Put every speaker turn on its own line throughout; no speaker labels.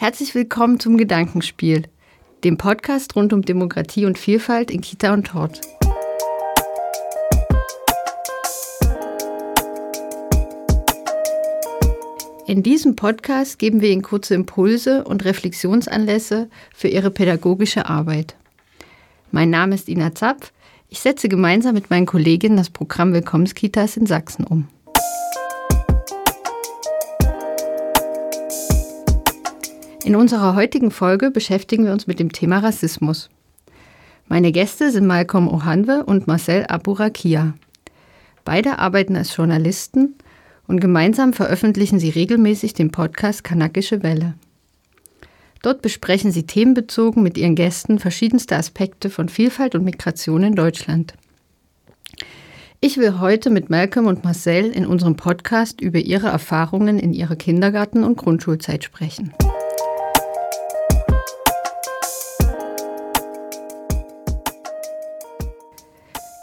Herzlich willkommen zum Gedankenspiel, dem Podcast rund um Demokratie und Vielfalt in Kita und Tort. In diesem Podcast geben wir Ihnen kurze Impulse und Reflexionsanlässe für Ihre pädagogische Arbeit. Mein Name ist Ina Zapf. Ich setze gemeinsam mit meinen Kolleginnen das Programm Willkommenskitas in Sachsen um. In unserer heutigen Folge beschäftigen wir uns mit dem Thema Rassismus. Meine Gäste sind Malcolm Ohanwe und Marcel Aburakia. Beide arbeiten als Journalisten und gemeinsam veröffentlichen sie regelmäßig den Podcast Kanakische Welle. Dort besprechen sie themenbezogen mit ihren Gästen verschiedenste Aspekte von Vielfalt und Migration in Deutschland. Ich will heute mit Malcolm und Marcel in unserem Podcast über ihre Erfahrungen in ihrer Kindergarten- und Grundschulzeit sprechen.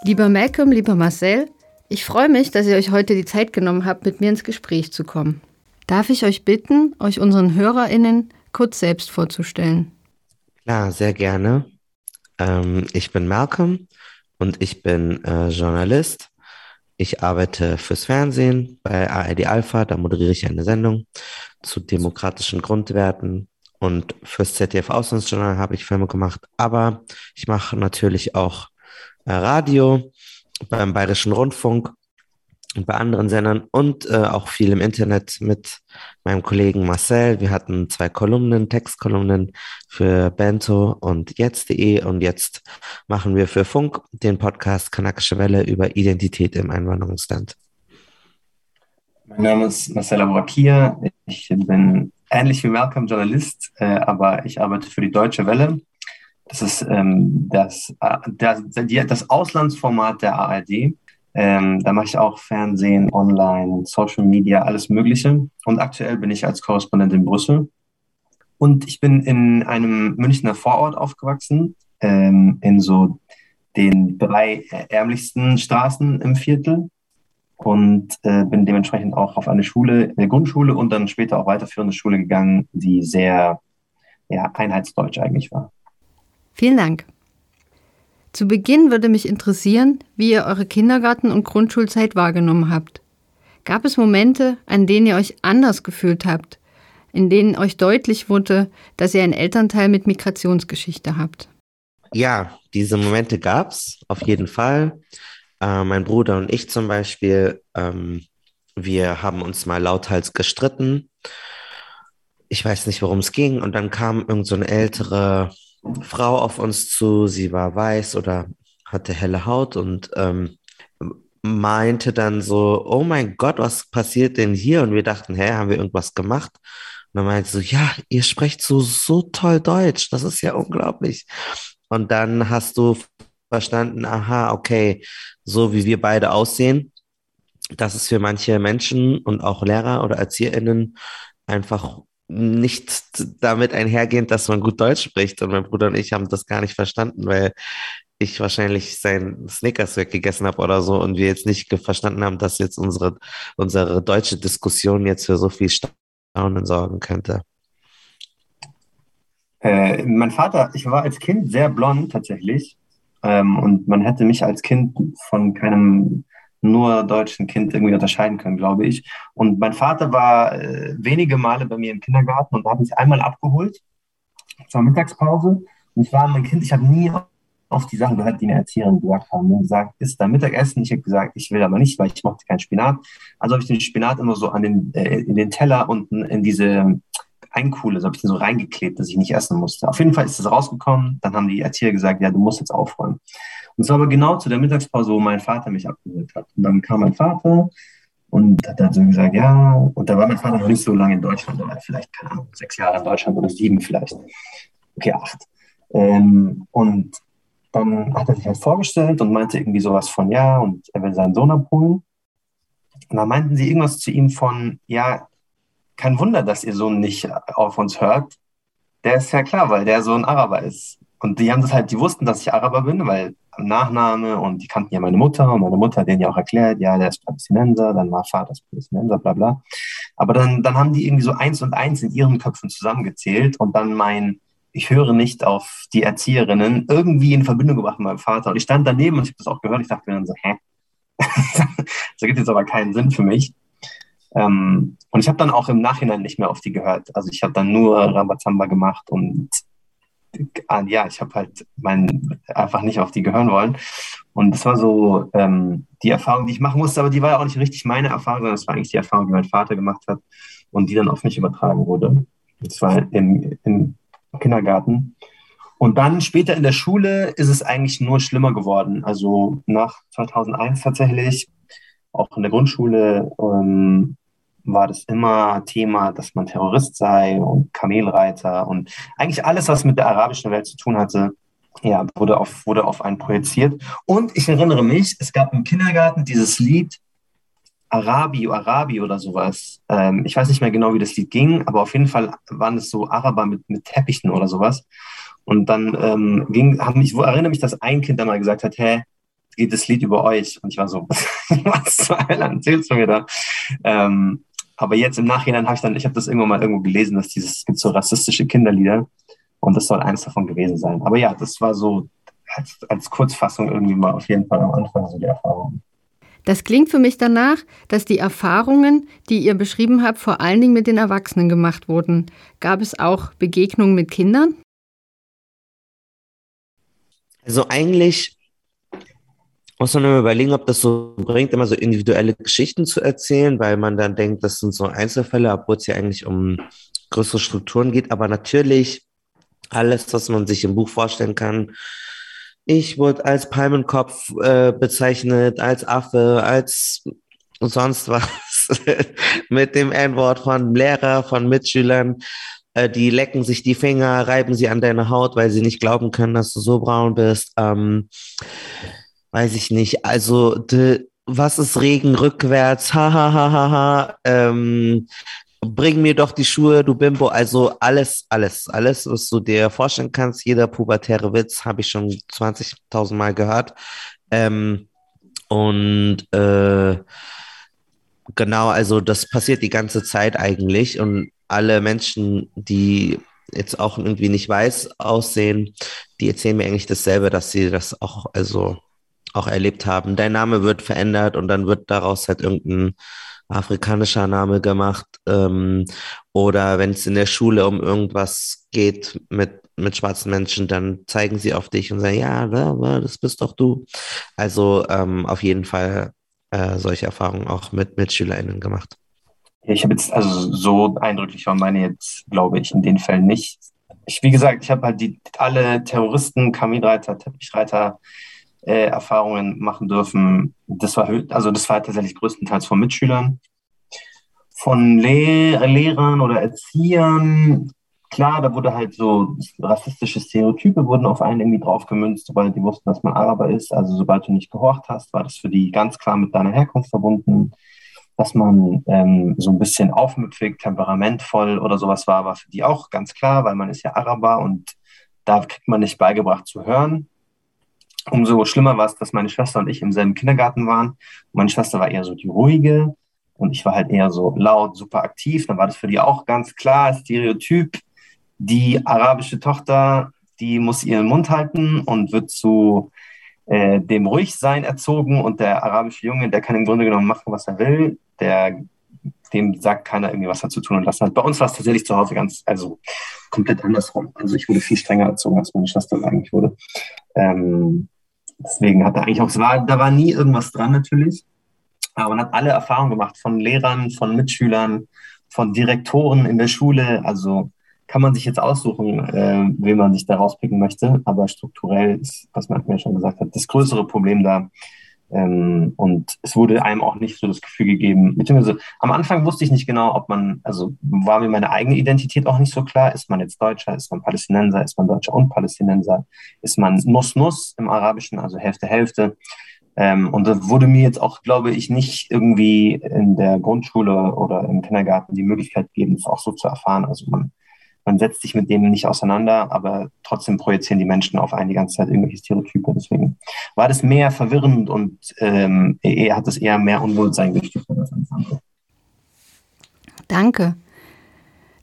Lieber Malcolm, lieber Marcel, ich freue mich, dass ihr euch heute die Zeit genommen habt, mit mir ins Gespräch zu kommen. Darf ich euch bitten, euch unseren HörerInnen kurz selbst vorzustellen?
Klar, sehr gerne. Ähm, ich bin Malcolm und ich bin äh, Journalist. Ich arbeite fürs Fernsehen bei ARD Alpha, da moderiere ich eine Sendung zu demokratischen Grundwerten. Und fürs ZDF Auslandsjournal habe ich Filme gemacht, aber ich mache natürlich auch Radio beim Bayerischen Rundfunk und bei anderen Sendern und äh, auch viel im Internet mit meinem Kollegen Marcel. Wir hatten zwei Kolumnen, Textkolumnen für Bento und jetzt.de und jetzt machen wir für Funk den Podcast Kanakische Welle über Identität im Einwanderungsland.
Mein Name ist Marcel Abrakia. Ich bin ähnlich wie Malcolm Journalist, äh, aber ich arbeite für die Deutsche Welle das ist ähm, das, äh, das, das Auslandsformat der ARD. Ähm, da mache ich auch Fernsehen, Online, Social Media, alles Mögliche. Und aktuell bin ich als Korrespondent in Brüssel. Und ich bin in einem Münchner Vorort aufgewachsen, ähm, in so den drei ärmlichsten Straßen im Viertel. Und äh, bin dementsprechend auch auf eine Schule, eine Grundschule und dann später auch weiterführende Schule gegangen, die sehr ja, einheitsdeutsch eigentlich war.
Vielen Dank. Zu Beginn würde mich interessieren, wie ihr eure Kindergarten- und Grundschulzeit wahrgenommen habt. Gab es Momente, an denen ihr euch anders gefühlt habt, in denen euch deutlich wurde, dass ihr einen Elternteil mit Migrationsgeschichte habt?
Ja, diese Momente gab es auf jeden Fall. Äh, mein Bruder und ich zum Beispiel, ähm, wir haben uns mal lauthals gestritten. Ich weiß nicht, worum es ging. Und dann kam irgend so ältere Frau auf uns zu, sie war weiß oder hatte helle Haut und ähm, meinte dann so, oh mein Gott, was passiert denn hier? Und wir dachten, hä, haben wir irgendwas gemacht? Und dann meinte sie so, ja, ihr sprecht so, so toll Deutsch, das ist ja unglaublich. Und dann hast du verstanden, aha, okay, so wie wir beide aussehen, das ist für manche Menschen und auch Lehrer oder ErzieherInnen einfach nicht damit einhergehend, dass man gut Deutsch spricht. Und mein Bruder und ich haben das gar nicht verstanden, weil ich wahrscheinlich sein Snickers weggegessen habe oder so und wir jetzt nicht verstanden haben, dass jetzt unsere, unsere deutsche Diskussion jetzt für so viel Staunen sorgen könnte.
Äh, mein Vater, ich war als Kind sehr blond tatsächlich. Ähm, und man hätte mich als Kind von keinem nur deutschen Kind irgendwie unterscheiden können, glaube ich. Und mein Vater war äh, wenige Male bei mir im Kindergarten und hat mich einmal abgeholt zur Mittagspause. Und ich war mein Kind, ich habe nie auf die Sachen gehört, die mir Erzieherin gesagt haben. Und gesagt, ist da Mittagessen? Ich habe gesagt, ich will aber nicht, weil ich mochte keinen Spinat. Also habe ich den Spinat immer so an den, äh, in den Teller unten in diese Einkuhle, so habe ich den so reingeklebt, dass ich nicht essen musste. Auf jeden Fall ist es rausgekommen. Dann haben die Erzieher gesagt, ja, du musst jetzt aufräumen. Und es war aber genau zu der Mittagspause, wo mein Vater mich abgeholt hat. Und dann kam mein Vater und hat dann so gesagt, ja, und da war mein Vater noch nicht so lange in Deutschland, oder vielleicht, keine Ahnung, sechs Jahre in Deutschland oder sieben vielleicht. Okay, acht. Ähm, und dann hat er sich halt vorgestellt und meinte irgendwie sowas von, ja, und er will seinen Sohn abholen. Und dann meinten sie irgendwas zu ihm von, ja, kein Wunder, dass ihr Sohn nicht auf uns hört. Der ist ja klar, weil der Sohn Araber ist. Und die haben das halt, die wussten, dass ich Araber bin, weil Nachname und die kannten ja meine Mutter und meine Mutter hat denen ja auch erklärt, ja, der ist Palästinenser, dann war Vater Palästinenser, bla bla. Aber dann, dann haben die irgendwie so eins und eins in ihren Köpfen zusammengezählt und dann mein, ich höre nicht auf die Erzieherinnen, irgendwie in Verbindung gebracht mit meinem Vater. Und ich stand daneben und ich habe das auch gehört, ich dachte mir dann so, hä? das ergibt jetzt aber keinen Sinn für mich. Ähm, und ich habe dann auch im Nachhinein nicht mehr auf die gehört. Also ich habe dann nur Rambazamba gemacht und äh, ja, ich habe halt mein, einfach nicht auf die gehören wollen. Und das war so ähm, die Erfahrung, die ich machen musste, aber die war ja auch nicht richtig meine Erfahrung, sondern das war eigentlich die Erfahrung, die mein Vater gemacht hat und die dann auf mich übertragen wurde. Das war im, im Kindergarten. Und dann später in der Schule ist es eigentlich nur schlimmer geworden. Also nach 2001 tatsächlich, auch in der Grundschule, ähm, war das immer Thema, dass man Terrorist sei und Kamelreiter und eigentlich alles, was mit der arabischen Welt zu tun hatte, ja, wurde auf, wurde auf einen projiziert. Und ich erinnere mich, es gab im Kindergarten dieses Lied Arabi, Arabi oder sowas. Ähm, ich weiß nicht mehr genau, wie das Lied ging, aber auf jeden Fall waren es so Araber mit, mit Teppichen oder sowas. Und dann ähm, ging, haben, ich erinnere mich, dass ein Kind einmal gesagt hat, hä, geht das Lied über euch? Und ich war so, was zur Hölle erzählst du mir da? Ähm, aber jetzt im Nachhinein habe ich dann, ich habe das irgendwann mal irgendwo gelesen, dass dieses, es gibt so rassistische Kinderlieder und das soll eines davon gewesen sein. Aber ja, das war so als, als Kurzfassung irgendwie mal auf jeden Fall am Anfang so die Erfahrung.
Das klingt für mich danach, dass die Erfahrungen, die ihr beschrieben habt, vor allen Dingen mit den Erwachsenen gemacht wurden. Gab es auch Begegnungen mit Kindern?
Also eigentlich muss man immer überlegen, ob das so bringt, immer so individuelle Geschichten zu erzählen, weil man dann denkt, das sind so Einzelfälle, obwohl es ja eigentlich um größere Strukturen geht. Aber natürlich alles, was man sich im Buch vorstellen kann. Ich wurde als Palmenkopf äh, bezeichnet, als Affe, als sonst was mit dem N-Wort von Lehrer, von Mitschülern. Äh, die lecken sich die Finger, reiben sie an deine Haut, weil sie nicht glauben können, dass du so braun bist. Ähm, weiß ich nicht. Also, de, was ist Regen rückwärts? Ha, ha, ha, ha, ha. Ähm, bring mir doch die Schuhe, du Bimbo. Also alles, alles, alles, was du dir vorstellen kannst. Jeder pubertäre Witz habe ich schon 20.000 Mal gehört. Ähm, und äh, genau, also das passiert die ganze Zeit eigentlich. Und alle Menschen, die jetzt auch irgendwie nicht weiß aussehen, die erzählen mir eigentlich dasselbe, dass sie das auch, also auch erlebt haben. Dein Name wird verändert und dann wird daraus halt irgendein afrikanischer Name gemacht. Ähm, oder wenn es in der Schule um irgendwas geht mit, mit schwarzen Menschen, dann zeigen sie auf dich und sagen, ja, das bist doch du. Also ähm, auf jeden Fall äh, solche Erfahrungen auch mit MitschülerInnen gemacht.
Ich habe jetzt, also so eindrücklich war meine jetzt, glaube ich, in den Fällen nicht. Ich, wie gesagt, ich habe halt die, alle Terroristen, Kaminreiter, Teppichreiter, äh, Erfahrungen machen dürfen. Das war, also das war tatsächlich größtenteils von Mitschülern. Von Lehr Lehrern oder Erziehern, klar, da wurde halt so rassistische Stereotype wurden auf einen irgendwie draufgemünzt, sobald die wussten, dass man Araber ist. Also sobald du nicht gehorcht hast, war das für die ganz klar mit deiner Herkunft verbunden. Dass man ähm, so ein bisschen aufmüpfig, temperamentvoll oder sowas war, war für die auch ganz klar, weil man ist ja Araber und da kriegt man nicht beigebracht zu hören. Umso schlimmer war es, dass meine Schwester und ich im selben Kindergarten waren. Meine Schwester war eher so die ruhige und ich war halt eher so laut, super aktiv. Dann war das für die auch ganz klar, Stereotyp. Die arabische Tochter, die muss ihren Mund halten und wird zu äh, dem Ruhigsein erzogen und der arabische Junge, der kann im Grunde genommen machen, was er will. Der, dem sagt keiner irgendwie, was er zu tun und lassen hat. Bei uns war es tatsächlich zu Hause ganz, also komplett andersrum. Also ich wurde viel strenger erzogen, als meine Schwester eigentlich wurde. Ähm, Deswegen hat er eigentlich auch, war, da war nie irgendwas dran natürlich. Aber man hat alle Erfahrungen gemacht von Lehrern, von Mitschülern, von Direktoren in der Schule. Also kann man sich jetzt aussuchen, äh, wen man sich da rauspicken möchte. Aber strukturell ist, was man mir schon gesagt hat, das größere Problem da, ähm, und es wurde einem auch nicht so das Gefühl gegeben, beziehungsweise am Anfang wusste ich nicht genau, ob man, also war mir meine eigene Identität auch nicht so klar. Ist man jetzt Deutscher, ist man Palästinenser, ist man Deutscher und Palästinenser, ist man Nuss-Nuss im Arabischen, also Hälfte, Hälfte. Ähm, und da wurde mir jetzt auch, glaube ich, nicht irgendwie in der Grundschule oder im Kindergarten die Möglichkeit gegeben, das auch so zu erfahren. Also man man setzt sich mit dem nicht auseinander, aber trotzdem projizieren die Menschen auf einen die ganze Zeit irgendwelche Stereotype. Deswegen war das mehr verwirrend und ähm, er hat es eher mehr Unwohlsein gestiftet.
Danke.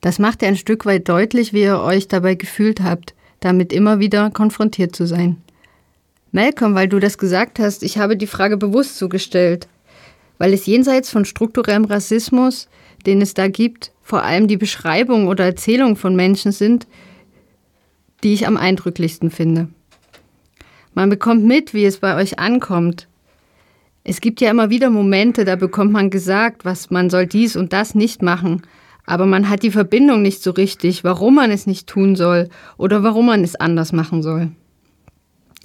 Das macht ja ein Stück weit deutlich, wie ihr euch dabei gefühlt habt, damit immer wieder konfrontiert zu sein. Malcolm, weil du das gesagt hast, ich habe die Frage bewusst zugestellt, weil es jenseits von strukturellem Rassismus, den es da gibt, vor allem die Beschreibung oder Erzählung von Menschen sind, die ich am eindrücklichsten finde. Man bekommt mit, wie es bei euch ankommt. Es gibt ja immer wieder Momente, da bekommt man gesagt, was man soll dies und das nicht machen, aber man hat die Verbindung nicht so richtig, warum man es nicht tun soll oder warum man es anders machen soll.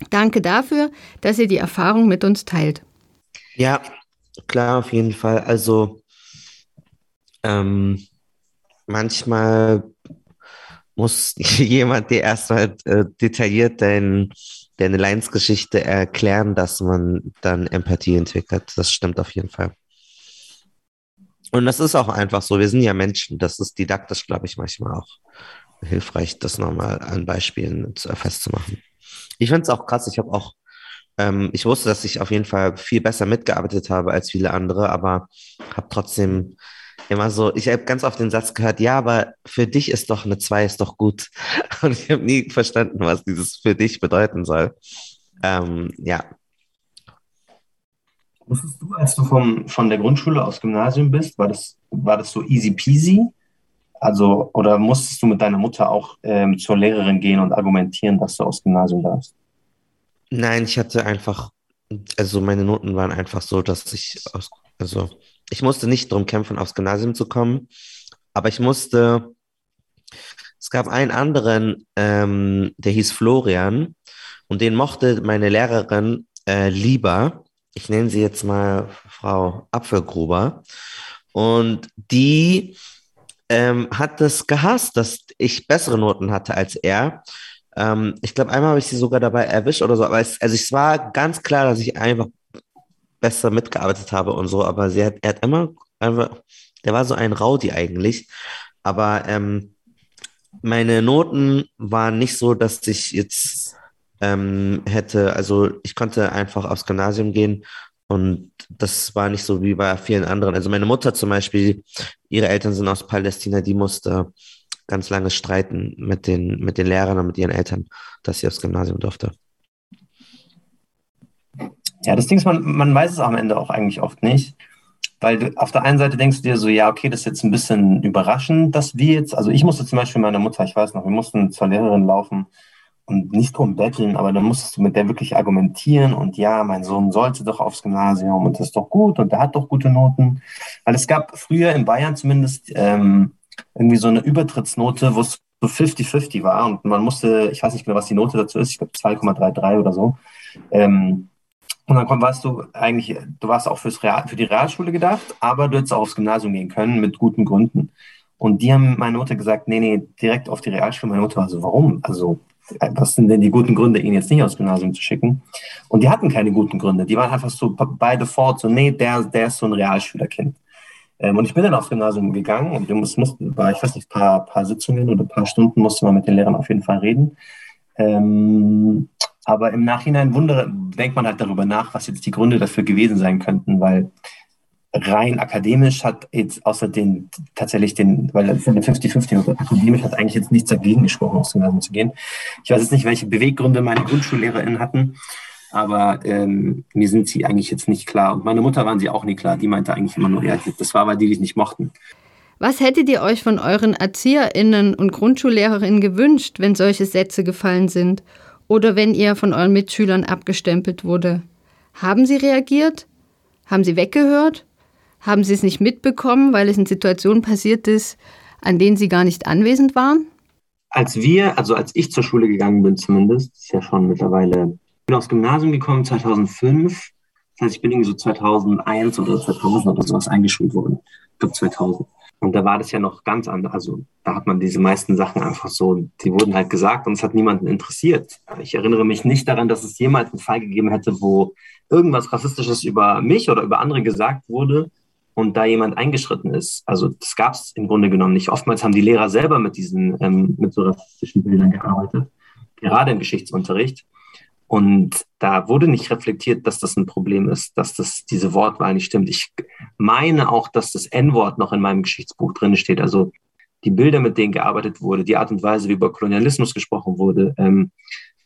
Danke dafür, dass ihr die Erfahrung mit uns teilt.
Ja, klar, auf jeden Fall. Also ähm, manchmal muss jemand dir erstmal äh, detailliert dein, deine Leinsgeschichte erklären, dass man dann Empathie entwickelt. Das stimmt auf jeden Fall. Und das ist auch einfach so. Wir sind ja Menschen. Das ist didaktisch, glaube ich, manchmal auch hilfreich, das nochmal an Beispielen festzumachen. Ich finde es auch krass. Ich habe auch, ähm, ich wusste, dass ich auf jeden Fall viel besser mitgearbeitet habe als viele andere, aber habe trotzdem immer so, ich habe ganz oft den Satz gehört, ja, aber für dich ist doch eine 2 ist doch gut. Und ich habe nie verstanden, was dieses für dich bedeuten soll. Ähm, ja.
Wusstest du, als du vom, von der Grundschule aufs Gymnasium bist, war das, war das so easy peasy? Also, oder musstest du mit deiner Mutter auch ähm, zur Lehrerin gehen und argumentieren, dass du aufs Gymnasium darfst?
Nein, ich hatte einfach, also meine Noten waren einfach so, dass ich aus, also ich musste nicht darum kämpfen, aufs Gymnasium zu kommen, aber ich musste, es gab einen anderen, ähm, der hieß Florian und den mochte meine Lehrerin äh, lieber. Ich nenne sie jetzt mal Frau Apfelgruber. Und die ähm, hat das gehasst, dass ich bessere Noten hatte als er. Ähm, ich glaube, einmal habe ich sie sogar dabei erwischt oder so, aber es, also es war ganz klar, dass ich einfach besser mitgearbeitet habe und so, aber sie hat, er hat immer einfach, der war so ein Rowdy eigentlich, aber ähm, meine Noten waren nicht so, dass ich jetzt ähm, hätte, also ich konnte einfach aufs Gymnasium gehen und das war nicht so wie bei vielen anderen. Also meine Mutter zum Beispiel, ihre Eltern sind aus Palästina, die musste ganz lange streiten mit den, mit den Lehrern und mit ihren Eltern, dass sie aufs Gymnasium durfte.
Ja, das Ding ist, man, man weiß es am Ende auch eigentlich oft nicht. Weil du, auf der einen Seite denkst du dir so, ja, okay, das ist jetzt ein bisschen überraschend, dass wir jetzt, also ich musste zum Beispiel meiner Mutter, ich weiß noch, wir mussten zur Lehrerin laufen und nicht drum betteln, aber dann musstest du mit der wirklich argumentieren und ja, mein Sohn sollte doch aufs Gymnasium und das ist doch gut und der hat doch gute Noten. Weil es gab früher in Bayern zumindest ähm, irgendwie so eine Übertrittsnote, wo es so 50-50 war und man musste, ich weiß nicht mehr, was die Note dazu ist, ich glaube 2,33 oder so. Ähm, und dann warst du eigentlich, du warst auch fürs Real, für die Realschule gedacht, aber du hättest auch aufs Gymnasium gehen können mit guten Gründen. Und die haben meine Mutter gesagt, nee, nee, direkt auf die Realschule. Meine Mutter war so, warum? Also, was sind denn die guten Gründe, ihn jetzt nicht aufs Gymnasium zu schicken? Und die hatten keine guten Gründe. Die waren einfach so by default so, nee, der, der ist so ein Realschülerkind. Ähm, und ich bin dann aufs Gymnasium gegangen und wir mussten, war, ich weiß nicht, paar, paar Sitzungen oder ein paar Stunden musste man mit den Lehrern auf jeden Fall reden. Ähm, aber im Nachhinein wundere, denkt man halt darüber nach, was jetzt die Gründe dafür gewesen sein könnten, weil rein akademisch hat jetzt außer den tatsächlich den, weil das sind 50-50, akademisch hat eigentlich jetzt nichts dagegen gesprochen, dem Gymnasium zu gehen. Ich weiß jetzt nicht, welche Beweggründe meine GrundschullehrerInnen hatten, aber ähm, mir sind sie eigentlich jetzt nicht klar. Und meine Mutter waren sie auch nie klar. Die meinte eigentlich immer nur, ja, das war, weil die dich nicht mochten.
Was hättet ihr euch von euren ErzieherInnen und Grundschullehrerinnen gewünscht, wenn solche Sätze gefallen sind? Oder wenn ihr von euren Mitschülern abgestempelt wurde. Haben sie reagiert? Haben sie weggehört? Haben sie es nicht mitbekommen, weil es in Situationen passiert ist, an denen sie gar nicht anwesend waren?
Als wir, also als ich zur Schule gegangen bin zumindest, ist ja schon mittlerweile, bin aufs Gymnasium gekommen 2005. Das heißt, ich bin irgendwie so 2001 oder 2000 oder sowas eingeschult worden. Ich glaube 2000. Und da war das ja noch ganz anders. Also da hat man diese meisten Sachen einfach so, die wurden halt gesagt und es hat niemanden interessiert. Ich erinnere mich nicht daran, dass es jemals einen Fall gegeben hätte, wo irgendwas Rassistisches über mich oder über andere gesagt wurde und da jemand eingeschritten ist, also das gab es im Grunde genommen nicht. Oftmals haben die Lehrer selber mit diesen, ähm, mit so rassistischen Bildern gearbeitet, gerade im Geschichtsunterricht. Und da wurde nicht reflektiert, dass das ein Problem ist, dass das diese Wortwahl nicht stimmt. Ich meine auch, dass das N-Wort noch in meinem Geschichtsbuch drin steht. Also die Bilder, mit denen gearbeitet wurde, die Art und Weise, wie über Kolonialismus gesprochen wurde, ähm,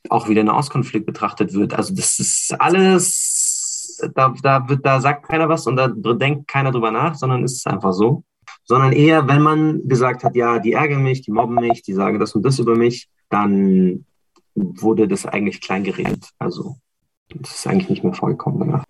auch wie der Nahostkonflikt betrachtet wird. Also das ist alles, da, da, wird, da sagt keiner was und da denkt keiner drüber nach, sondern ist es einfach so. Sondern eher, wenn man gesagt hat, ja, die ärgern mich, die mobben mich, die sagen das und das über mich, dann wurde das eigentlich klein geredet. Also das ist eigentlich nicht mehr vorgekommen danach.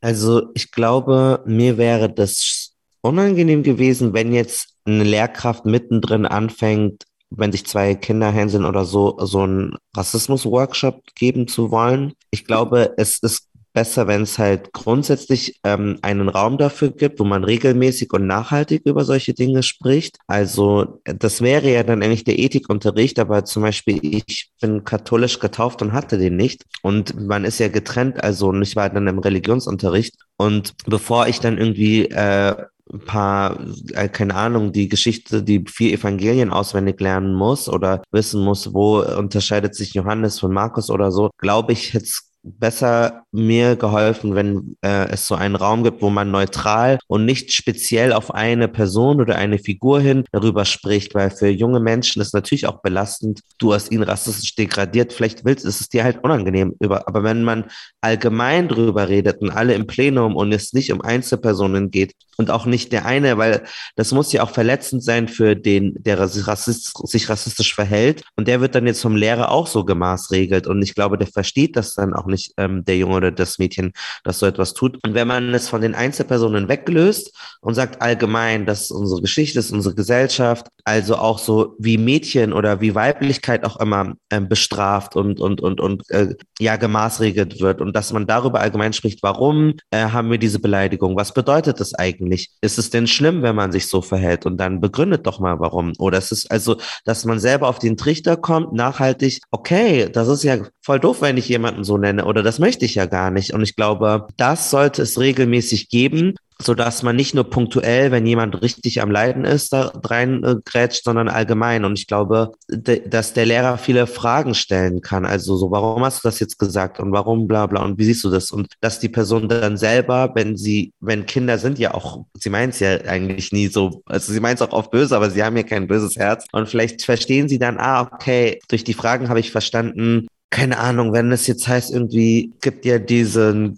Also ich glaube, mir wäre das unangenehm gewesen, wenn jetzt eine Lehrkraft mittendrin anfängt, wenn sich zwei Kinder hänseln oder so, so einen Rassismus-Workshop geben zu wollen. Ich glaube, es ist besser, wenn es halt grundsätzlich ähm, einen Raum dafür gibt, wo man regelmäßig und nachhaltig über solche Dinge spricht. Also das wäre ja dann eigentlich der Ethikunterricht, aber zum Beispiel ich bin katholisch getauft und hatte den nicht. Und man ist ja getrennt, also und ich war dann im Religionsunterricht. Und bevor ich dann irgendwie äh, ein paar, äh, keine Ahnung, die Geschichte, die vier Evangelien auswendig lernen muss oder wissen muss, wo unterscheidet sich Johannes von Markus oder so, glaube ich, jetzt besser mir geholfen, wenn äh, es so einen Raum gibt, wo man neutral und nicht speziell auf eine Person oder eine Figur hin darüber spricht, weil für junge Menschen ist natürlich auch belastend. Du hast ihn rassistisch degradiert, vielleicht willst, ist es dir halt unangenehm. Über, aber wenn man allgemein drüber redet und alle im Plenum und es nicht um Einzelpersonen geht und auch nicht der eine, weil das muss ja auch verletzend sein für den, der sich sich rassistisch verhält und der wird dann jetzt vom Lehrer auch so gemaßregelt und ich glaube, der versteht das dann auch nicht nicht ähm, der Junge oder das Mädchen, das so etwas tut. Und wenn man es von den Einzelpersonen weglöst und sagt allgemein, dass unsere Geschichte ist, unsere Gesellschaft, also auch so wie Mädchen oder wie Weiblichkeit auch immer ähm, bestraft und, und, und, und äh, ja gemaßregelt wird und dass man darüber allgemein spricht, warum äh, haben wir diese Beleidigung? Was bedeutet das eigentlich? Ist es denn schlimm, wenn man sich so verhält? Und dann begründet doch mal, warum. Oder es ist also, dass man selber auf den Trichter kommt, nachhaltig, okay, das ist ja voll doof, wenn ich jemanden so nenne oder das möchte ich ja gar nicht. Und ich glaube, das sollte es regelmäßig geben, so dass man nicht nur punktuell, wenn jemand richtig am Leiden ist, da rein äh, grätscht, sondern allgemein. Und ich glaube, dass der Lehrer viele Fragen stellen kann. Also so, warum hast du das jetzt gesagt und warum bla bla und wie siehst du das? Und dass die Person dann selber, wenn sie, wenn Kinder sind ja auch, sie meint es ja eigentlich nie so, also sie meint es auch oft böse, aber sie haben ja kein böses Herz. Und vielleicht verstehen sie dann, ah, okay, durch die Fragen habe ich verstanden, keine Ahnung, wenn es jetzt heißt, irgendwie gibt ja diesen,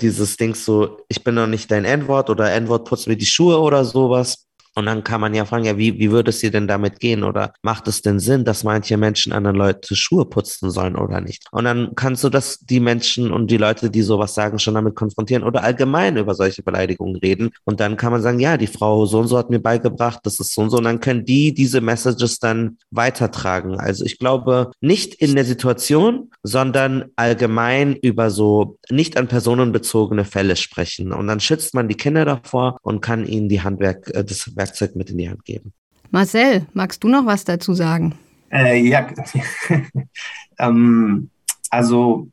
dieses Ding so, ich bin noch nicht dein N-Wort oder N-Wort putzt mir die Schuhe oder sowas. Und dann kann man ja fragen, ja, wie, wie würde es dir denn damit gehen? Oder macht es denn Sinn, dass manche Menschen anderen Leute Schuhe putzen sollen oder nicht? Und dann kannst du das die Menschen und die Leute, die sowas sagen, schon damit konfrontieren oder allgemein über solche Beleidigungen reden. Und dann kann man sagen, ja, die Frau so und so hat mir beigebracht, das ist so und so. Und dann können die diese Messages dann weitertragen. Also ich glaube, nicht in der Situation, sondern allgemein über so nicht an Personen bezogene Fälle sprechen. Und dann schützt man die Kinder davor und kann ihnen die Handwerk, äh, das Werkzeug mit in die Hand geben.
Marcel, magst du noch was dazu sagen?
Äh, ja, ähm, also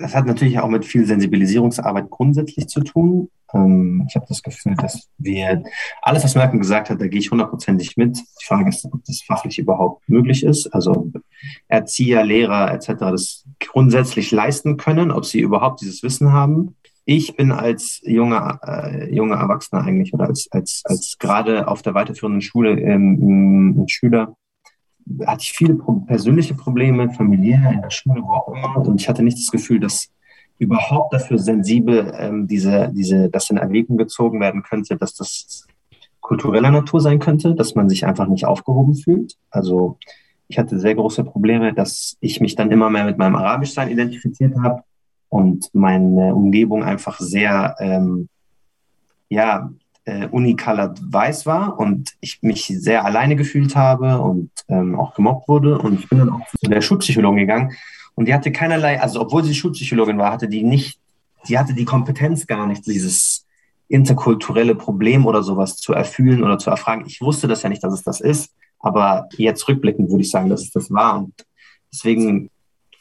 das hat natürlich auch mit viel Sensibilisierungsarbeit grundsätzlich zu tun. Ähm, ich habe das Gefühl, dass wir alles, was Merkel gesagt hat, da gehe ich hundertprozentig mit. Die Frage ist, ob das fachlich überhaupt möglich ist. Also Erzieher, Lehrer etc. das grundsätzlich leisten können, ob sie überhaupt dieses Wissen haben ich bin als junger, äh, junger Erwachsener eigentlich oder als, als, als gerade auf der weiterführenden Schule ähm, Schüler hatte ich viele pro persönliche Probleme, familiär, in der Schule, wo auch immer. Und ich hatte nicht das Gefühl, dass überhaupt dafür sensibel ähm, diese, diese, das in Erwägung gezogen werden könnte, dass das kultureller Natur sein könnte, dass man sich einfach nicht aufgehoben fühlt. Also ich hatte sehr große Probleme, dass ich mich dann immer mehr mit meinem Arabischsein identifiziert habe und meine Umgebung einfach sehr, ähm, ja, äh, unicolored weiß war und ich mich sehr alleine gefühlt habe und ähm, auch gemobbt wurde. Und ich bin dann auch zu der Schulpsychologin gegangen und die hatte keinerlei, also obwohl sie Schulpsychologin war, hatte die nicht, die hatte die Kompetenz gar nicht, dieses interkulturelle Problem oder sowas zu erfühlen oder zu erfragen. Ich wusste das ja nicht, dass es das ist, aber jetzt rückblickend würde ich sagen, dass es das war. Und deswegen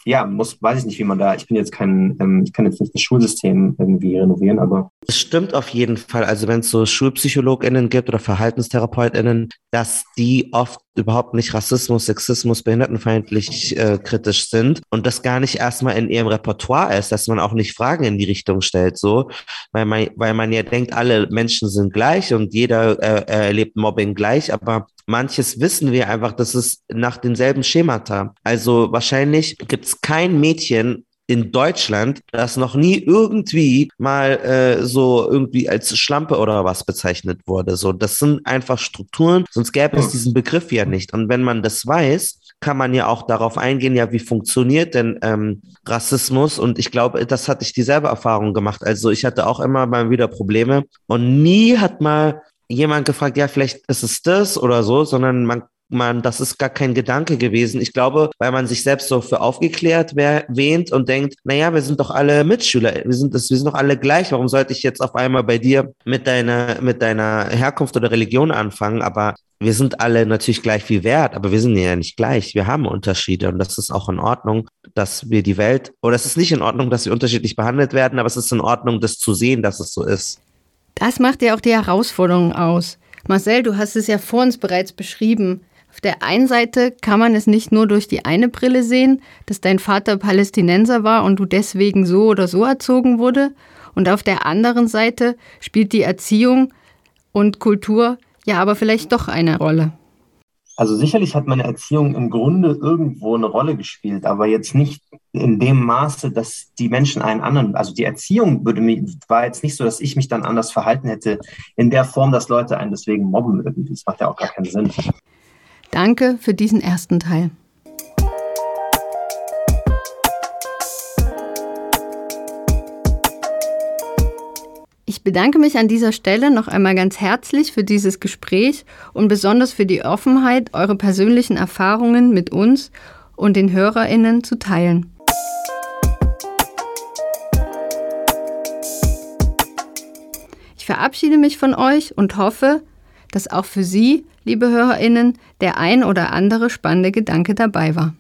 ja, muss, weiß ich nicht, wie man da, ich bin jetzt kein, ähm, ich kann jetzt nicht das Schulsystem irgendwie renovieren, aber.
Es stimmt auf jeden Fall. Also wenn es so SchulpsychologInnen gibt oder VerhaltenstherapeutInnen, dass die oft überhaupt nicht Rassismus, Sexismus, behindertenfeindlich äh, kritisch sind und das gar nicht erstmal in ihrem Repertoire ist, dass man auch nicht Fragen in die Richtung stellt, so, weil man, weil man ja denkt, alle Menschen sind gleich und jeder äh, erlebt Mobbing gleich, aber manches wissen wir einfach, dass es nach denselben Schemata. Also wahrscheinlich gibt es kein Mädchen in Deutschland, das noch nie irgendwie mal äh, so irgendwie als Schlampe oder was bezeichnet wurde. So, das sind einfach Strukturen, sonst gäbe es diesen Begriff ja nicht. Und wenn man das weiß, kann man ja auch darauf eingehen, ja, wie funktioniert denn ähm, Rassismus? Und ich glaube, das hatte ich dieselbe Erfahrung gemacht. Also ich hatte auch immer mal wieder Probleme und nie hat mal jemand gefragt, ja, vielleicht ist es das oder so, sondern man man, das ist gar kein Gedanke gewesen. Ich glaube, weil man sich selbst so für aufgeklärt wähnt und denkt, naja, wir sind doch alle Mitschüler, wir sind, wir sind doch alle gleich. Warum sollte ich jetzt auf einmal bei dir mit deiner, mit deiner Herkunft oder Religion anfangen? Aber wir sind alle natürlich gleich viel wert, aber wir sind ja nicht gleich. Wir haben Unterschiede und das ist auch in Ordnung, dass wir die Welt, oder es ist nicht in Ordnung, dass wir unterschiedlich behandelt werden, aber es ist in Ordnung, das zu sehen, dass es so ist.
Das macht ja auch die Herausforderung aus. Marcel, du hast es ja vor uns bereits beschrieben. Auf der einen Seite kann man es nicht nur durch die eine Brille sehen, dass dein Vater Palästinenser war und du deswegen so oder so erzogen wurde. Und auf der anderen Seite spielt die Erziehung und Kultur ja aber vielleicht doch eine Rolle.
Also sicherlich hat meine Erziehung im Grunde irgendwo eine Rolle gespielt, aber jetzt nicht in dem Maße, dass die Menschen einen anderen, also die Erziehung würde mich, war jetzt nicht so, dass ich mich dann anders verhalten hätte, in der Form, dass Leute einen deswegen mobben irgendwie. Das macht ja auch gar keinen Sinn.
Danke für diesen ersten Teil. Ich bedanke mich an dieser Stelle noch einmal ganz herzlich für dieses Gespräch und besonders für die Offenheit, eure persönlichen Erfahrungen mit uns und den Hörerinnen zu teilen. Ich verabschiede mich von euch und hoffe, dass auch für Sie liebe Hörerinnen, der ein oder andere spannende Gedanke dabei war.